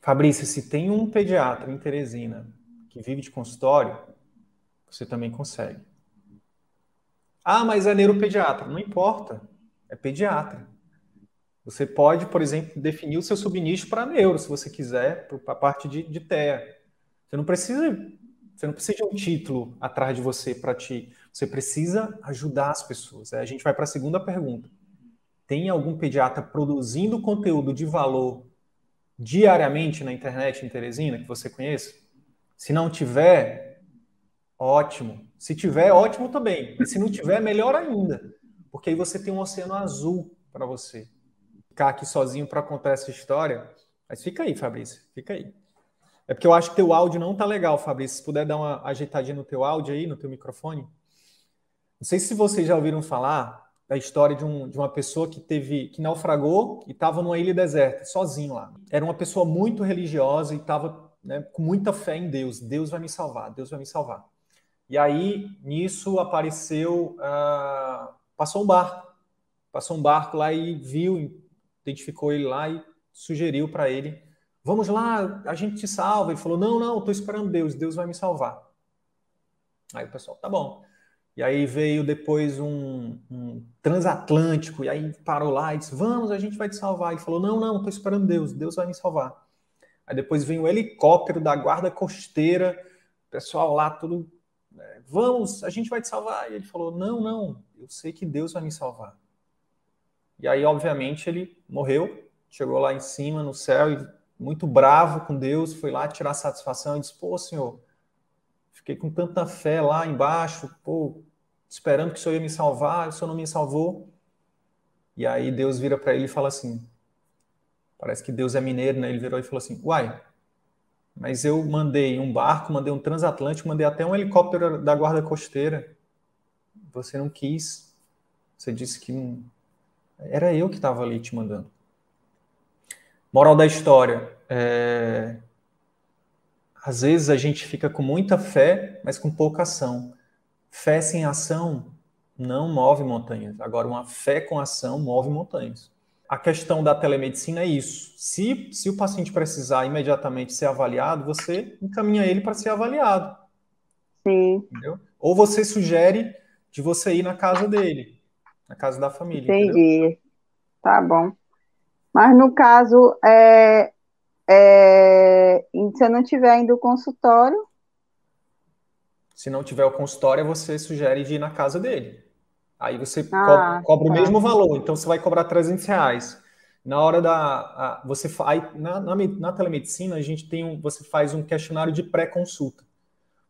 Fabrícia, se tem um pediatra em Teresina que vive de consultório, você também consegue. Ah, mas é neuropediatra. Não importa, é pediatra. Você pode, por exemplo, definir o seu subnicho para neuro, se você quiser, para a parte de, de TEA. Você não precisa você não precisa de um título atrás de você para ti. Você precisa ajudar as pessoas. A gente vai para a segunda pergunta. Tem algum pediatra produzindo conteúdo de valor diariamente na internet em Teresina que você conheça? Se não tiver, ótimo. Se tiver, ótimo também. E se não tiver, melhor ainda. Porque aí você tem um oceano azul para você. Ficar aqui sozinho para contar essa história. Mas fica aí, Fabrício. Fica aí. É porque eu acho que teu áudio não tá legal, Fabrício. Se puder dar uma ajeitadinha no teu áudio aí, no teu microfone. Não sei se vocês já ouviram falar da história de, um, de uma pessoa que teve que naufragou e estava numa ilha deserta, sozinho lá. Era uma pessoa muito religiosa e estava né, com muita fé em Deus. Deus vai me salvar, Deus vai me salvar. E aí, nisso, apareceu, uh, passou um barco. Passou um barco lá e viu, identificou ele lá e sugeriu para ele Vamos lá, a gente te salva. Ele falou: Não, não, estou esperando Deus, Deus vai me salvar. Aí o pessoal, tá bom. E aí veio depois um, um, transatlântico, e aí parou lá e disse: Vamos, a gente vai te salvar. Ele falou: Não, não, estou esperando Deus, Deus vai me salvar. Aí depois vem o helicóptero da guarda costeira, o pessoal lá, tudo. Né, Vamos, a gente vai te salvar. E ele falou: Não, não, eu sei que Deus vai me salvar. E aí, obviamente, ele morreu, chegou lá em cima no céu e muito bravo com Deus, foi lá tirar satisfação e disse: Pô, senhor, fiquei com tanta fé lá embaixo, pô, esperando que o senhor ia me salvar, o senhor não me salvou. E aí Deus vira para ele e fala assim: Parece que Deus é mineiro, né? Ele virou e falou assim: Uai, mas eu mandei um barco, mandei um transatlântico, mandei até um helicóptero da guarda costeira. Você não quis. Você disse que não. Era eu que estava ali te mandando. Moral da história. É... Às vezes a gente fica com muita fé, mas com pouca ação. Fé sem ação não move montanhas. Agora, uma fé com ação move montanhas. A questão da telemedicina é isso. Se, se o paciente precisar imediatamente ser avaliado, você encaminha ele para ser avaliado. Sim. Entendeu? Ou você sugere de você ir na casa dele, na casa da família. Entendi. Entendeu? Tá bom. Mas no caso, é, é, se eu não tiver ainda o consultório. Se não tiver o consultório, você sugere de ir na casa dele. Aí você ah, cobra, cobra tá. o mesmo valor, então você vai cobrar 300 reais. Na hora da. A, você faz. Na, na, na, telemedicina, a gente tem um. Você faz um questionário de pré-consulta.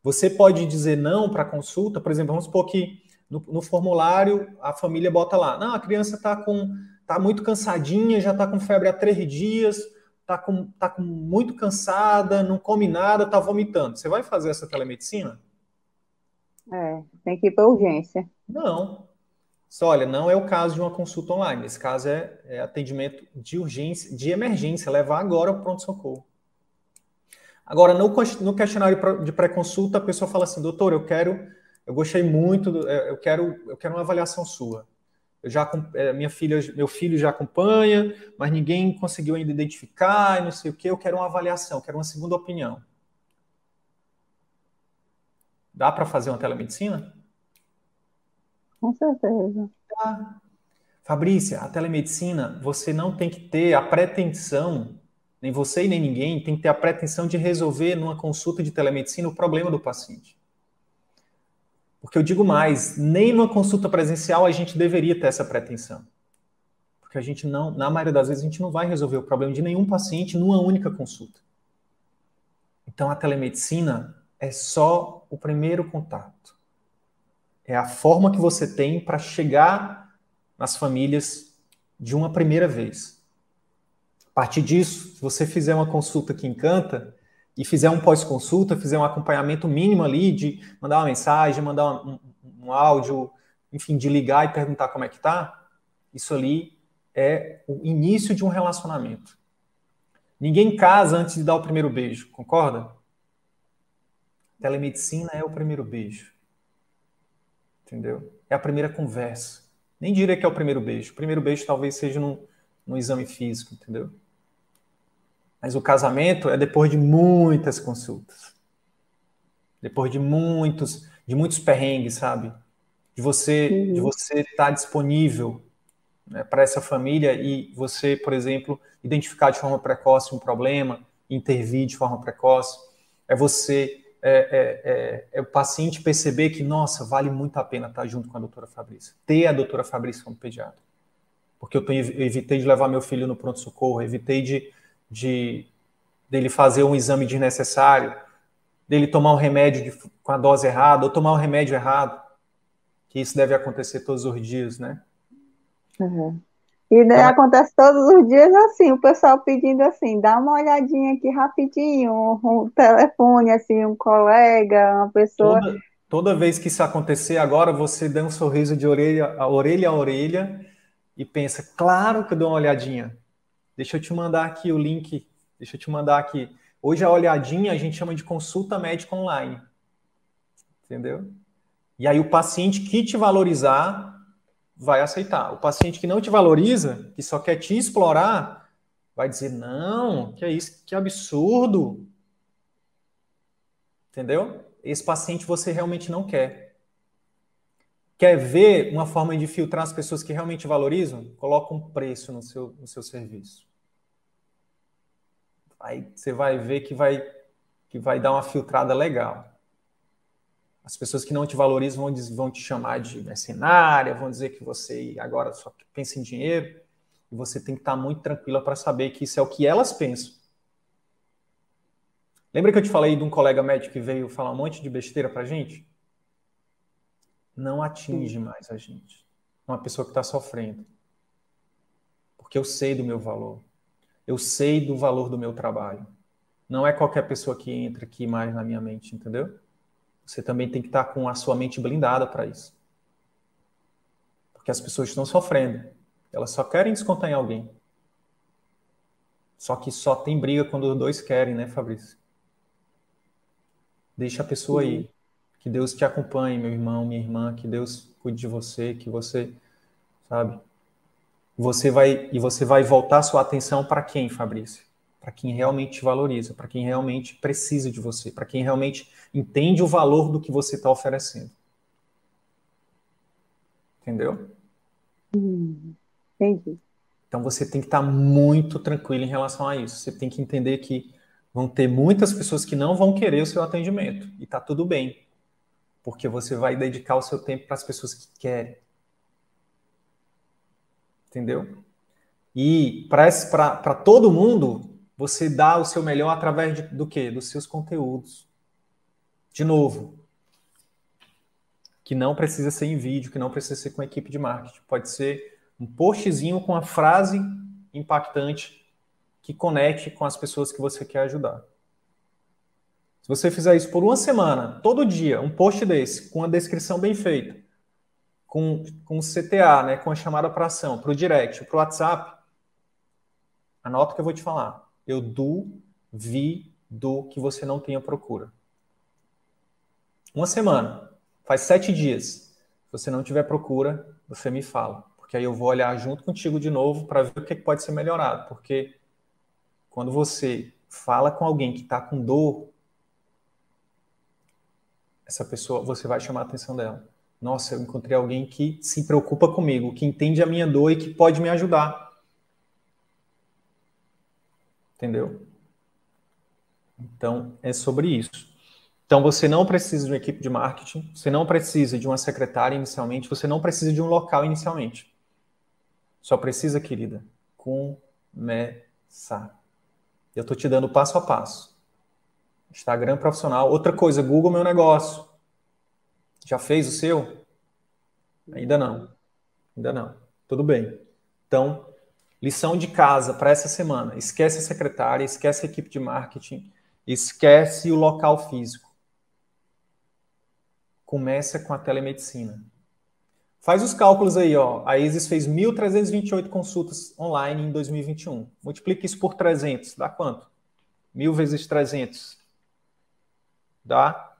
Você pode dizer não para consulta, por exemplo, vamos supor que no, no formulário a família bota lá, não, a criança está com tá muito cansadinha, já tá com febre há três dias, tá, com, tá com muito cansada, não come nada, tá vomitando. Você vai fazer essa telemedicina? É, tem que ir para urgência. Não. Só, olha, não é o caso de uma consulta online. Esse caso é, é atendimento de urgência, de emergência, levar agora ao pronto-socorro. Agora, no, no questionário de pré-consulta, a pessoa fala assim, doutor, eu quero, eu gostei muito, eu quero, eu quero uma avaliação sua eu já é, minha filha, meu filho já acompanha, mas ninguém conseguiu ainda identificar e não sei o que. Eu quero uma avaliação, quero uma segunda opinião. Dá para fazer uma telemedicina? Com certeza. Fabrícia, a telemedicina, você não tem que ter a pretensão, nem você e nem ninguém tem que ter a pretensão de resolver numa consulta de telemedicina o problema do paciente. Porque eu digo mais, nem numa consulta presencial a gente deveria ter essa pretensão. Porque a gente não, na maioria das vezes, a gente não vai resolver o problema de nenhum paciente numa única consulta. Então a telemedicina é só o primeiro contato. É a forma que você tem para chegar nas famílias de uma primeira vez. A partir disso, se você fizer uma consulta que encanta e fizer um pós-consulta, fizer um acompanhamento mínimo ali de mandar uma mensagem, mandar um, um áudio, enfim, de ligar e perguntar como é que tá, isso ali é o início de um relacionamento. Ninguém casa antes de dar o primeiro beijo, concorda? Telemedicina é o primeiro beijo. Entendeu? É a primeira conversa. Nem diria que é o primeiro beijo. O primeiro beijo talvez seja num, num exame físico, entendeu? Mas o casamento é depois de muitas consultas. Depois de muitos, de muitos perrengues, sabe? De você, uhum. de você estar disponível né, para essa família e você, por exemplo, identificar de forma precoce um problema, intervir de forma precoce. É você é, é, é, é, o paciente perceber que, nossa, vale muito a pena estar junto com a doutora Fabrícia, ter a doutora Fabrícia como pediatra. Porque eu, tenho, eu evitei de levar meu filho no pronto-socorro, evitei de, de dele fazer um exame desnecessário, dele tomar um remédio de, com a dose errada, ou tomar um remédio errado, que isso deve acontecer todos os dias, né? Uhum. E né, então, acontece todos os dias assim, o pessoal pedindo assim, dá uma olhadinha aqui rapidinho, um, um telefone, assim, um colega, uma pessoa. Toda, toda, vez que isso acontecer, agora você dá um sorriso de orelha a orelha a orelha e pensa, claro que eu dou uma olhadinha. Deixa eu te mandar aqui o link, deixa eu te mandar aqui. Hoje a olhadinha a gente chama de consulta médica online. Entendeu? E aí o paciente que te valorizar vai aceitar. O paciente que não te valoriza, que só quer te explorar, vai dizer: não, que é isso, que absurdo. Entendeu? Esse paciente você realmente não quer. Quer ver uma forma de filtrar as pessoas que realmente valorizam? Coloca um preço no seu, no seu serviço. Aí você vai ver que vai, que vai dar uma filtrada legal. As pessoas que não te valorizam vão, vão te chamar de mercenária, vão dizer que você agora só pensa em dinheiro. E você tem que estar muito tranquila para saber que isso é o que elas pensam. Lembra que eu te falei de um colega médico que veio falar um monte de besteira para gente? Não atinge mais a gente. Uma pessoa que está sofrendo. Porque eu sei do meu valor. Eu sei do valor do meu trabalho. Não é qualquer pessoa que entra aqui mais na minha mente, entendeu? Você também tem que estar com a sua mente blindada para isso. Porque as pessoas estão sofrendo. Elas só querem descontar em alguém. Só que só tem briga quando os dois querem, né, Fabrício? Deixa a pessoa aí. Que Deus te acompanhe, meu irmão, minha irmã, que Deus cuide de você, que você, sabe? Você vai e você vai voltar sua atenção para quem, Fabrício? para quem realmente te valoriza, para quem realmente precisa de você, para quem realmente entende o valor do que você está oferecendo. Entendeu? Hum, entendi. Então você tem que estar tá muito tranquilo em relação a isso. Você tem que entender que vão ter muitas pessoas que não vão querer o seu atendimento. E tá tudo bem. Porque você vai dedicar o seu tempo para as pessoas que querem. Entendeu? E para todo mundo, você dá o seu melhor através de, do quê? Dos seus conteúdos. De novo, que não precisa ser em vídeo, que não precisa ser com equipe de marketing. Pode ser um postzinho com a frase impactante que conecte com as pessoas que você quer ajudar. Se você fizer isso por uma semana, todo dia, um post desse, com a descrição bem feita, com, com o CTA, né, com a chamada para ação, para o direct, para o WhatsApp, anota o que eu vou te falar. Eu duvido que você não tenha procura. Uma semana, faz sete dias. Se você não tiver procura, você me fala. Porque aí eu vou olhar junto contigo de novo para ver o que pode ser melhorado. Porque quando você fala com alguém que está com dor, essa pessoa, você vai chamar a atenção dela. Nossa, eu encontrei alguém que se preocupa comigo, que entende a minha dor e que pode me ajudar. Entendeu? Então, é sobre isso. Então, você não precisa de uma equipe de marketing, você não precisa de uma secretária inicialmente, você não precisa de um local inicialmente. Só precisa, querida, começar. Eu estou te dando passo a passo. Instagram profissional. Outra coisa, Google Meu Negócio. Já fez o seu? Ainda não. Ainda não. Tudo bem. Então, Lição de casa para essa semana. Esquece a secretária, esquece a equipe de marketing, esquece o local físico. Começa com a telemedicina. Faz os cálculos aí, ó. A Isis fez 1.328 consultas online em 2021. Multiplique isso por 300. Dá quanto? 1.000 vezes 300. Dá?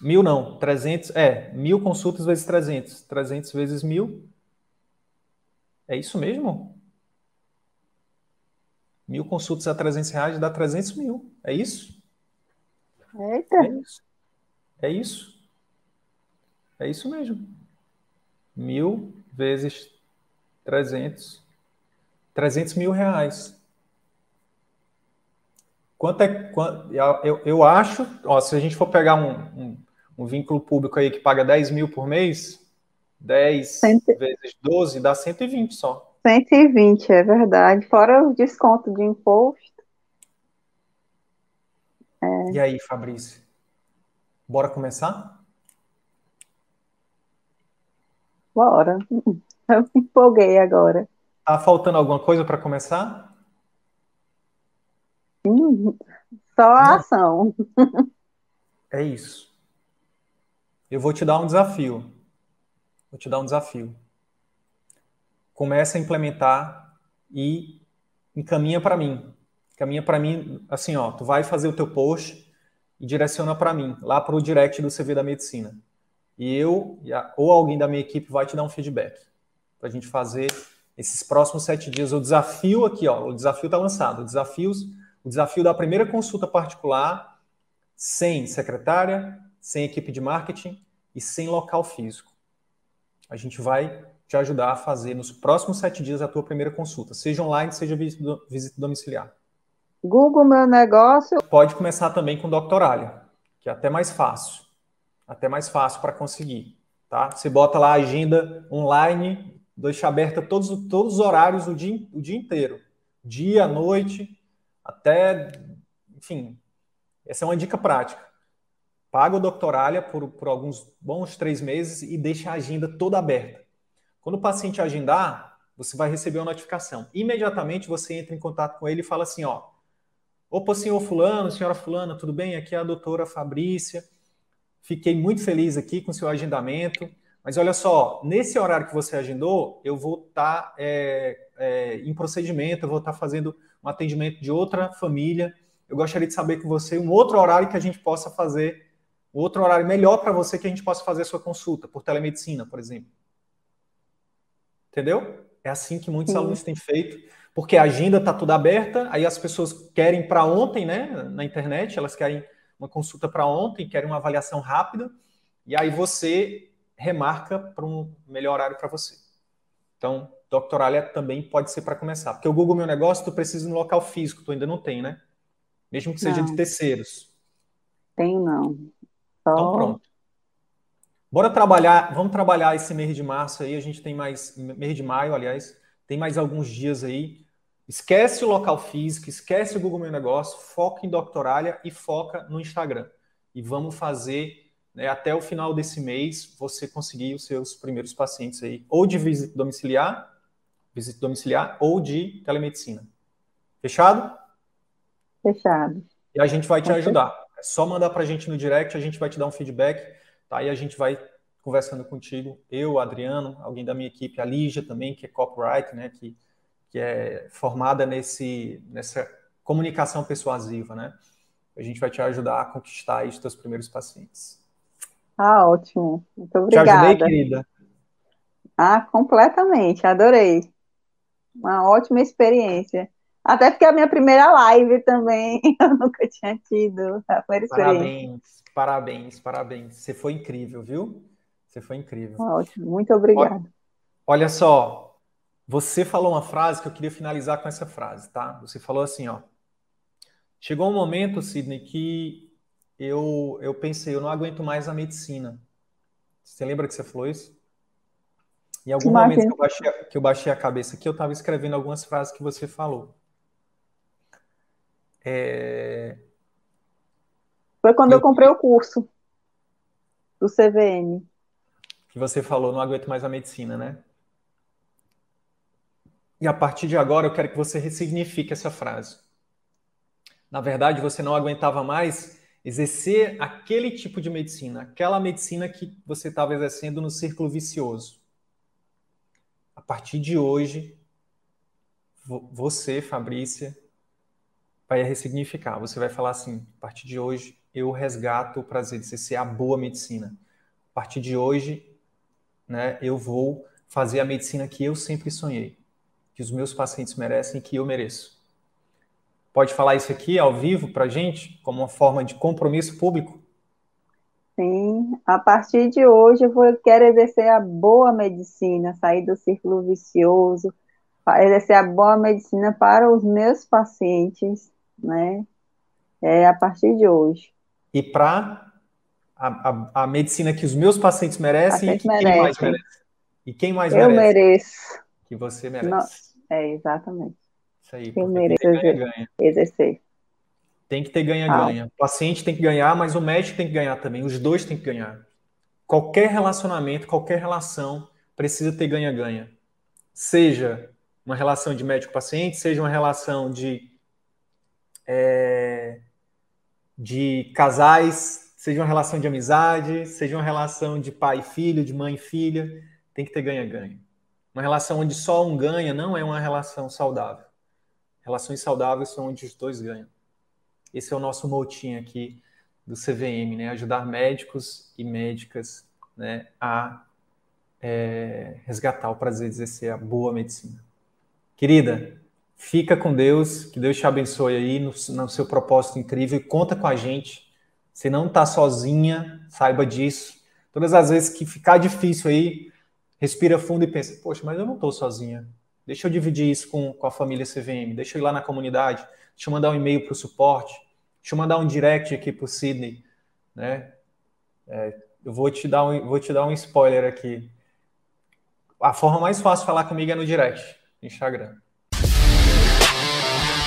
Mil não, 300, é, mil consultas vezes 300. 300 vezes mil. É isso mesmo? Mil consultas a 300 reais dá 300 mil. É isso? Eita. É isso. É isso. É isso mesmo. Mil vezes 300. 300 mil reais. Quanto é. Quanto, eu, eu acho, ó, se a gente for pegar um, um, um, vínculo público aí que paga 10 mil por mês, 10 Cento... vezes 12 dá 120 só. 120, é verdade. Fora o desconto de imposto. É. E aí, Fabrício? Bora começar? Bora. Eu me empolguei agora. Tá faltando alguma coisa para começar? Hum, só a Não. ação. É isso. Eu vou te dar um desafio. Vou te dar um desafio. Começa a implementar e encaminha para mim. Caminha para mim, assim, ó, tu vai fazer o teu post e direciona para mim, lá para o direct do CV da Medicina e eu ou alguém da minha equipe vai te dar um feedback para a gente fazer esses próximos sete dias. O desafio aqui, ó, o desafio está lançado. O desafio, o desafio da primeira consulta particular sem secretária, sem equipe de marketing e sem local físico. A gente vai te ajudar a fazer nos próximos sete dias a tua primeira consulta, seja online, seja visita domiciliar. Google Meu Negócio. Pode começar também com Doctoralia, que é até mais fácil até mais fácil para conseguir. Tá? Você bota lá a agenda online, deixa aberta todos, todos os horários o dia, o dia inteiro. Dia, noite, até. Enfim, essa é uma dica prática. Paga o Doctoralia por, por alguns bons três meses e deixa a agenda toda aberta. Quando o paciente agendar, você vai receber uma notificação. Imediatamente você entra em contato com ele e fala assim: ó, opa, senhor Fulano, senhora Fulana, tudo bem? Aqui é a doutora Fabrícia Fiquei muito feliz aqui com o seu agendamento. Mas olha só, nesse horário que você agendou, eu vou estar tá, é, é, em procedimento, eu vou estar tá fazendo um atendimento de outra família. Eu gostaria de saber com você um outro horário que a gente possa fazer, outro horário melhor para você que a gente possa fazer a sua consulta, por telemedicina, por exemplo. Entendeu? É assim que muitos Sim. alunos têm feito, porque a agenda está toda aberta, aí as pessoas querem para ontem, né, na internet, elas querem uma consulta para ontem, quer uma avaliação rápida, e aí você remarca para um melhor horário para você. Então, Doctoralia também pode ser para começar. Porque o Google Meu Negócio, tu precisa no local físico, tu ainda não tem, né? Mesmo que seja não. de terceiros. Tem não. Então pronto. Bora trabalhar, vamos trabalhar esse mês de março aí, a gente tem mais, mês de maio, aliás, tem mais alguns dias aí Esquece o local físico, esquece o Google Meu Negócio, foca em Doctoralia e foca no Instagram. E vamos fazer né, até o final desse mês você conseguir os seus primeiros pacientes aí, ou de visita domiciliar, visita domiciliar, ou de telemedicina. Fechado? Fechado. E a gente vai te ajudar. É só mandar para a gente no direct, a gente vai te dar um feedback, tá? E a gente vai conversando contigo, eu, Adriano, alguém da minha equipe, a Lígia também, que é copyright, né? Que que é formada nesse, nessa comunicação persuasiva, né? A gente vai te ajudar a conquistar os teus primeiros pacientes. Ah, ótimo. Muito obrigada. Te ajudei, querida? Ah, completamente. Adorei. Uma ótima experiência. Até porque a minha primeira live também eu nunca tinha tido a primeira experiência. Parabéns, parabéns, parabéns. Você foi incrível, viu? Você foi incrível. Ótimo, muito obrigada. Olha só, você falou uma frase que eu queria finalizar com essa frase, tá? Você falou assim, ó. Chegou um momento, Sidney, que eu, eu pensei, eu não aguento mais a medicina. Você lembra que você falou isso? Em algum momento que eu, baixei, que eu baixei a cabeça aqui, eu estava escrevendo algumas frases que você falou. É... Foi quando eu... eu comprei o curso do CVM. Que você falou, não aguento mais a medicina, né? E a partir de agora eu quero que você ressignifique essa frase. Na verdade, você não aguentava mais exercer aquele tipo de medicina, aquela medicina que você estava exercendo no círculo vicioso. A partir de hoje, você, Fabrícia, vai ressignificar. Você vai falar assim: a partir de hoje, eu resgato o prazer de exercer a boa medicina. A partir de hoje, né, eu vou fazer a medicina que eu sempre sonhei, que os meus pacientes merecem, que eu mereço. Pode falar isso aqui ao vivo para gente, como uma forma de compromisso público? Sim, a partir de hoje eu vou, quero exercer a boa medicina, sair do círculo vicioso, exercer a boa medicina para os meus pacientes, né? É a partir de hoje. E para a, a, a, medicina que os meus pacientes merecem e que merecem. quem mais merece? E quem mais eu merece? Eu mereço. Que você merece. é, exatamente. Isso aí. Eu mereço ganha, ganha. exercer. Tem que ter ganha-ganha. Ah. O paciente tem que ganhar, mas o médico tem que ganhar também. Os dois têm que ganhar. Qualquer relacionamento, qualquer relação precisa ter ganha-ganha. Seja uma relação de médico-paciente, seja uma relação de, é, de casais, seja uma relação de amizade, seja uma relação de pai e filho, de mãe e filha, tem que ter ganha-ganha. Uma relação onde só um ganha não é uma relação saudável. Relações saudáveis são onde os dois ganham. Esse é o nosso motim aqui do CVM, né? Ajudar médicos e médicas né, a é, resgatar o prazer de exercer a boa medicina. Querida, fica com Deus, que Deus te abençoe aí no, no seu propósito incrível e conta com a gente. Você não está sozinha, saiba disso. Todas as vezes que ficar difícil aí, respira fundo e pensa: Poxa, mas eu não estou sozinha. Deixa eu dividir isso com, com a família CVM. Deixa eu ir lá na comunidade. Deixa eu mandar um e-mail para o suporte. Deixa eu mandar um direct aqui para o Sidney. Né? É, eu vou te, dar um, vou te dar um spoiler aqui. A forma mais fácil de falar comigo é no direct, no Instagram.